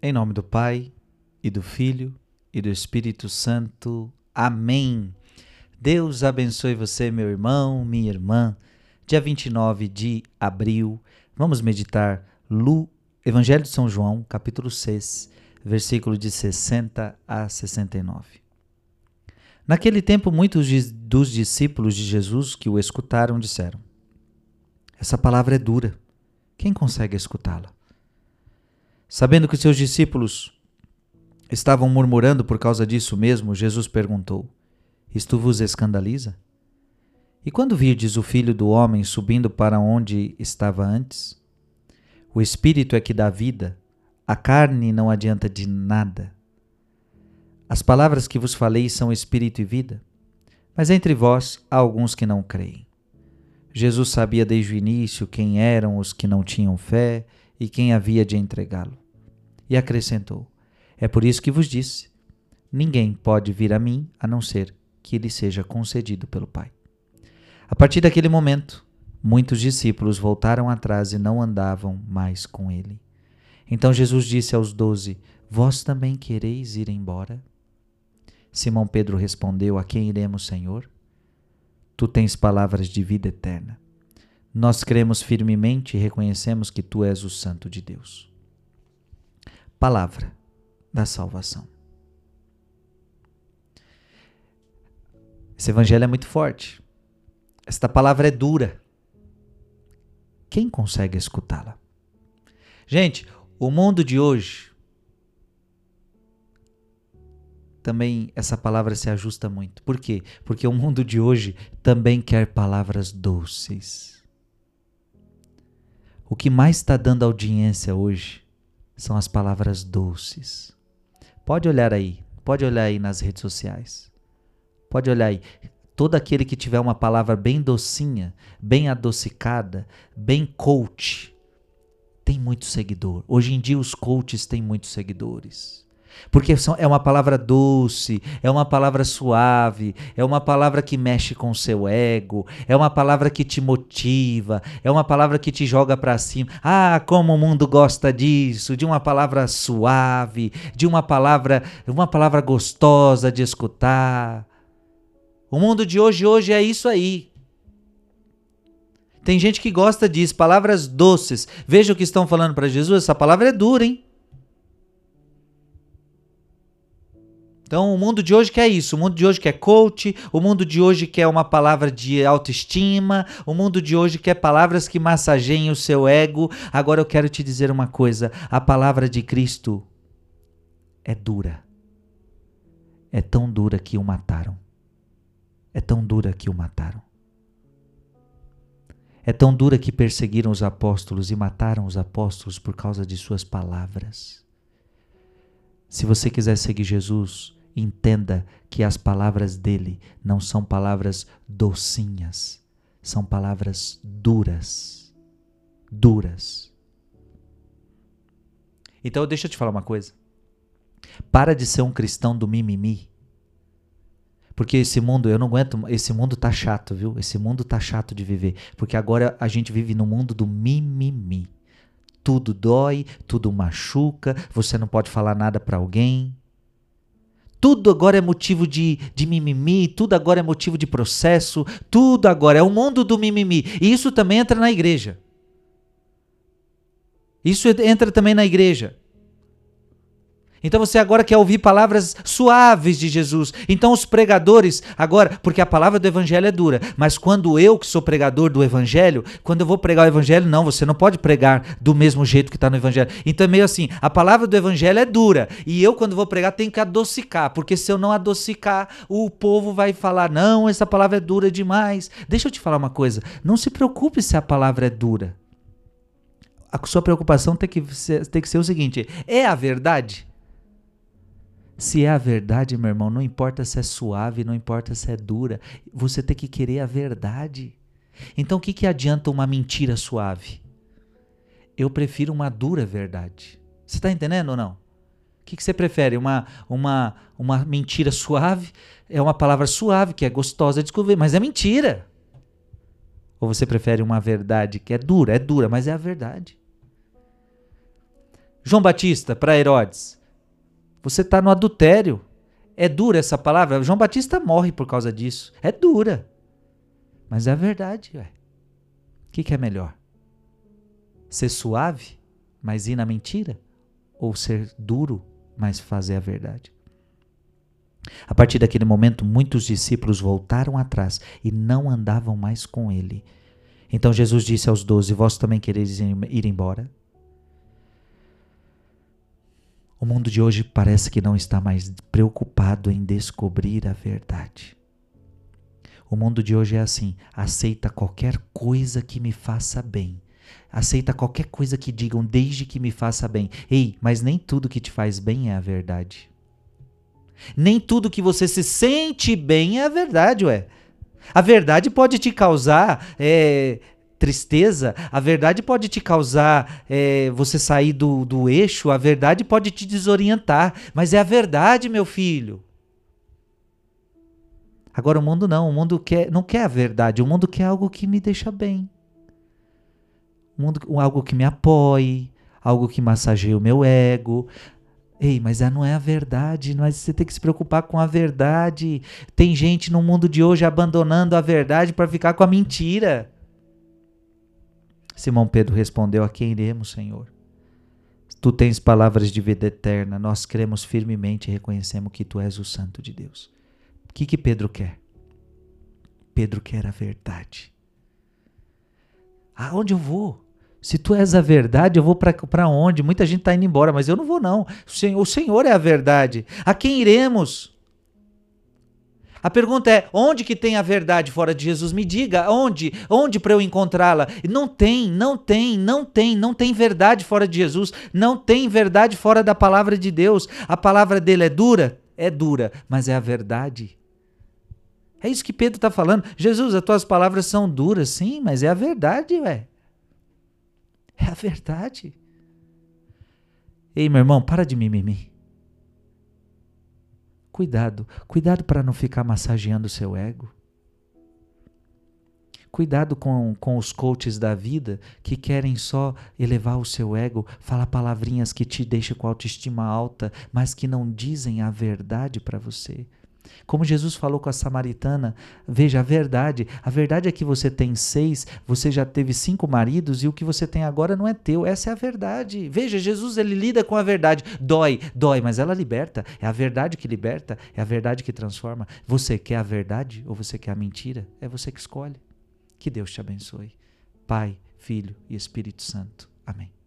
Em nome do Pai, e do Filho, e do Espírito Santo. Amém. Deus abençoe você, meu irmão, minha irmã. Dia 29 de abril, vamos meditar Lu, Evangelho de São João, capítulo 6, versículo de 60 a 69. Naquele tempo, muitos dos discípulos de Jesus que o escutaram disseram: Essa palavra é dura. Quem consegue escutá-la? Sabendo que seus discípulos estavam murmurando por causa disso mesmo, Jesus perguntou: Isto vos escandaliza? E quando virdes o filho do homem subindo para onde estava antes? O espírito é que dá vida, a carne não adianta de nada. As palavras que vos falei são espírito e vida, mas entre vós há alguns que não creem. Jesus sabia desde o início quem eram os que não tinham fé e quem havia de entregá-lo. E acrescentou: É por isso que vos disse: Ninguém pode vir a mim a não ser que lhe seja concedido pelo Pai. A partir daquele momento, muitos discípulos voltaram atrás e não andavam mais com ele. Então Jesus disse aos doze: Vós também quereis ir embora? Simão Pedro respondeu: A quem iremos, Senhor? Tu tens palavras de vida eterna. Nós cremos firmemente e reconhecemos que tu és o Santo de Deus. Palavra da salvação. Esse evangelho é muito forte. Esta palavra é dura. Quem consegue escutá-la? Gente, o mundo de hoje também essa palavra se ajusta muito. Por quê? Porque o mundo de hoje também quer palavras doces. O que mais está dando audiência hoje são as palavras doces. Pode olhar aí, pode olhar aí nas redes sociais. Pode olhar aí. Todo aquele que tiver uma palavra bem docinha, bem adocicada, bem coach, tem muito seguidor. Hoje em dia os coaches têm muitos seguidores. Porque é uma palavra doce, é uma palavra suave, é uma palavra que mexe com o seu ego, é uma palavra que te motiva, é uma palavra que te joga para cima. Ah, como o mundo gosta disso, de uma palavra suave, de uma palavra, uma palavra gostosa de escutar. O mundo de hoje hoje é isso aí. Tem gente que gosta disso, palavras doces. Veja o que estão falando para Jesus, essa palavra é dura, hein? Então, o mundo de hoje quer isso. O mundo de hoje quer coach. O mundo de hoje quer uma palavra de autoestima. O mundo de hoje quer palavras que massageiem o seu ego. Agora eu quero te dizer uma coisa: a palavra de Cristo é dura. É tão dura que o mataram. É tão dura que o mataram. É tão dura que perseguiram os apóstolos e mataram os apóstolos por causa de suas palavras. Se você quiser seguir Jesus, entenda que as palavras dele não são palavras docinhas, são palavras duras. Duras. Então deixa eu te falar uma coisa. Para de ser um cristão do mimimi. Porque esse mundo, eu não aguento, esse mundo tá chato, viu? Esse mundo tá chato de viver, porque agora a gente vive no mundo do mimimi. Tudo dói, tudo machuca, você não pode falar nada para alguém. Tudo agora é motivo de, de mimimi, tudo agora é motivo de processo, tudo agora é o mundo do mimimi. E isso também entra na igreja. Isso entra também na igreja. Então você agora quer ouvir palavras suaves de Jesus. Então os pregadores, agora, porque a palavra do evangelho é dura, mas quando eu que sou pregador do evangelho, quando eu vou pregar o evangelho, não, você não pode pregar do mesmo jeito que está no evangelho. Então é meio assim, a palavra do evangelho é dura, e eu quando vou pregar tenho que adocicar, porque se eu não adocicar, o povo vai falar, não, essa palavra é dura demais. Deixa eu te falar uma coisa, não se preocupe se a palavra é dura. A sua preocupação tem que ser, tem que ser o seguinte, é a verdade? Se é a verdade, meu irmão, não importa se é suave, não importa se é dura, você tem que querer a verdade. Então o que, que adianta uma mentira suave? Eu prefiro uma dura verdade. Você está entendendo ou não? O que, que você prefere? Uma, uma, uma mentira suave? É uma palavra suave, que é gostosa de descobrir, mas é mentira. Ou você prefere uma verdade que é dura? É dura, mas é a verdade. João Batista para Herodes. Você está no adultério. É dura essa palavra. João Batista morre por causa disso. É dura. Mas é a verdade. Ué. O que, que é melhor? Ser suave, mas ir na mentira? Ou ser duro, mas fazer a verdade? A partir daquele momento, muitos discípulos voltaram atrás e não andavam mais com ele. Então Jesus disse aos doze: Vós também quereis ir embora? O mundo de hoje parece que não está mais preocupado em descobrir a verdade. O mundo de hoje é assim: aceita qualquer coisa que me faça bem. Aceita qualquer coisa que digam desde que me faça bem. Ei, mas nem tudo que te faz bem é a verdade. Nem tudo que você se sente bem é a verdade, ué. A verdade pode te causar é, tristeza, a verdade pode te causar é, você sair do, do eixo, a verdade pode te desorientar, mas é a verdade, meu filho. Agora o mundo não, o mundo quer, não quer a verdade, o mundo quer algo que me deixa bem. O mundo, algo que me apoie, algo que massageie o meu ego. Ei, mas não é a verdade, mas você tem que se preocupar com a verdade. Tem gente no mundo de hoje abandonando a verdade para ficar com a mentira. Simão Pedro respondeu: A quem iremos, Senhor? Tu tens palavras de vida eterna, nós cremos firmemente e reconhecemos que tu és o Santo de Deus. O que, que Pedro quer? Pedro quer a verdade. Aonde eu vou? Se tu és a verdade, eu vou para onde? Muita gente está indo embora, mas eu não vou, não. O Senhor é a verdade. A quem iremos? A pergunta é: onde que tem a verdade fora de Jesus? Me diga, onde? Onde para eu encontrá-la? Não tem, não tem, não tem, não tem verdade fora de Jesus. Não tem verdade fora da palavra de Deus. A palavra dele é dura? É dura, mas é a verdade. É isso que Pedro está falando. Jesus, as tuas palavras são duras, sim, mas é a verdade, ué. É a verdade. Ei, meu irmão, para de mimimi. Cuidado, cuidado para não ficar massageando o seu ego. Cuidado com, com os coaches da vida que querem só elevar o seu ego, falar palavrinhas que te deixam com a autoestima alta, mas que não dizem a verdade para você. Como Jesus falou com a samaritana, veja a verdade. A verdade é que você tem seis, você já teve cinco maridos e o que você tem agora não é teu. Essa é a verdade. Veja, Jesus ele lida com a verdade. Dói, dói, mas ela liberta. É a verdade que liberta, é a verdade que transforma. Você quer a verdade ou você quer a mentira? É você que escolhe. Que Deus te abençoe. Pai, Filho e Espírito Santo. Amém.